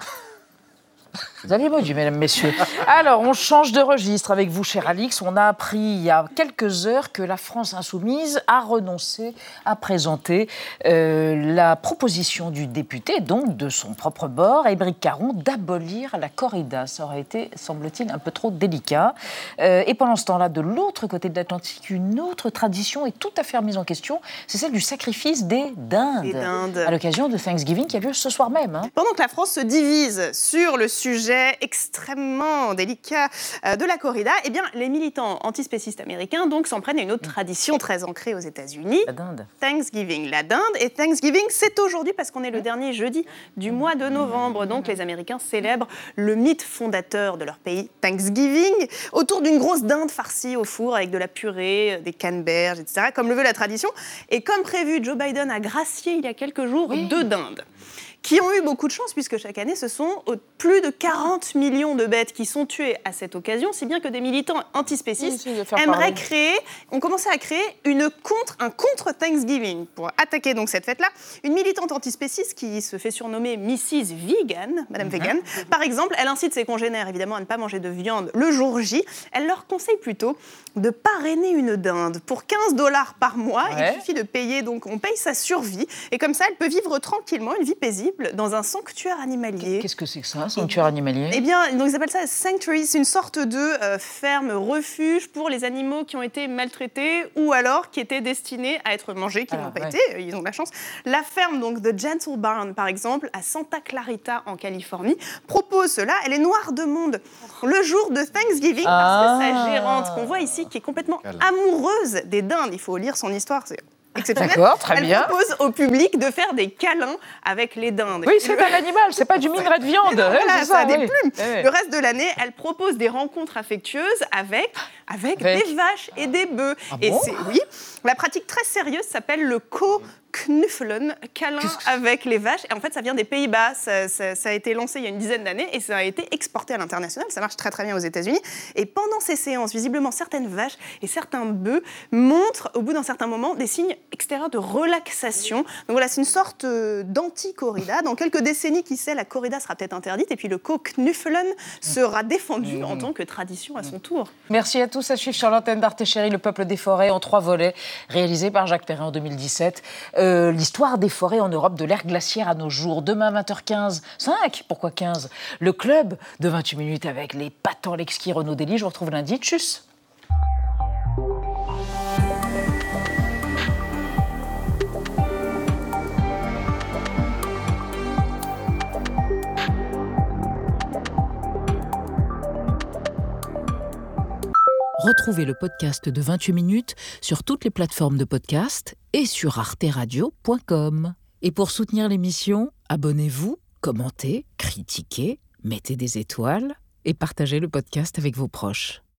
Vous avez du mesdames, messieurs. Alors, on change de registre avec vous, cher Alix. On a appris il y a quelques heures que la France insoumise a renoncé à présenter euh, la proposition du député, donc de son propre bord, Ébric Caron, d'abolir la corrida. Ça aurait été, semble-t-il, un peu trop délicat. Euh, et pendant ce temps-là, de l'autre côté de l'Atlantique, une autre tradition est tout à fait remise en question. C'est celle du sacrifice des dindes. À l'occasion de Thanksgiving qui a lieu ce soir même. Hein.
Pendant que la France se divise sur le sujet
sujet extrêmement délicat euh, de la corrida, eh bien, les militants antispécistes américains donc s'en prennent à une autre tradition très ancrée aux États-Unis.
La dinde.
Thanksgiving, la dinde. Et Thanksgiving, c'est aujourd'hui parce qu'on est le dernier jeudi du mois de novembre. Donc, les Américains célèbrent le mythe fondateur de leur pays, Thanksgiving, autour d'une grosse dinde farcie au four avec de la purée, des canneberges, etc., comme le veut la tradition. Et comme prévu, Joe Biden a gracié il y a quelques jours deux dindes qui ont eu beaucoup de chance, puisque chaque année, ce sont plus de 40 millions de bêtes qui sont tuées à cette occasion, si bien que des militants antispécistes aimeraient créer, ont commencé à créer une contre, un contre-Thanksgiving pour attaquer donc cette fête-là. Une militante antispéciste qui se fait surnommer Mrs. Vegan, Madame mhm. Vegan, par exemple, elle incite ses congénères évidemment à ne pas manger de viande le jour J. Elle leur conseille plutôt de parrainer une dinde. Pour 15 dollars par mois, il suffit de payer, donc on paye sa survie, et comme ça, elle peut vivre tranquillement une vie paisible dans un sanctuaire animalier.
Qu'est-ce que c'est que ça, un sanctuaire animalier?
Eh bien, donc ils appellent ça sanctuary. C'est une sorte de euh, ferme refuge pour les animaux qui ont été maltraités ou alors qui étaient destinés à être mangés, qui n'ont pas été. Ils ont de la chance. La ferme donc de Gentle Barn, par exemple, à Santa Clarita en Californie, propose cela. Elle est noire de monde le jour de Thanksgiving parce que sa ah. gérante, qu'on voit ici, qui est complètement amoureuse des dindes. Il faut lire son histoire. C'est
D'accord, très
elle
bien.
propose au public de faire des câlins avec les dindes.
Oui, c'est un animal, c'est pas du minerai de viande.
voilà, ça, a des plumes. Le reste de l'année, elle propose des rencontres affectueuses avec, avec, des vaches et des bœufs.
Ah
et
bon?
c'est oui, la pratique très sérieuse s'appelle le co knuffelen, câlin avec les vaches. Et en fait, ça vient des Pays-Bas. Ça, a été lancé il y a une dizaine d'années et ça a été exporté à l'international. Ça marche très très bien aux États-Unis. Et pendant ces séances, visiblement, certaines vaches et certains bœufs montrent, au bout d'un certain moment, des signes extérieurs de relaxation. Donc voilà, c'est une sorte euh, d'anti-corrida. Dans quelques décennies, qui sait, la corrida sera peut-être interdite et puis le co-knuffelen sera défendu en tant que tradition à son tour.
Merci à tous. À suivre sur l'antenne d'Arte Chérie, Le Peuple des Forêts en trois volets, réalisé par Jacques Perrin en 2017. Euh, l'histoire des forêts en Europe de l'ère glaciaire à nos jours. Demain, 20h15, 5, pourquoi 15 Le club de 28 minutes avec les patents Lexki Renaud Dely. Je vous retrouve lundi. Tchuss Retrouvez le podcast de 28 minutes sur toutes les plateformes de podcast et sur arteradio.com. Et pour soutenir l'émission, abonnez-vous, commentez, critiquez, mettez des étoiles et partagez le podcast avec vos proches.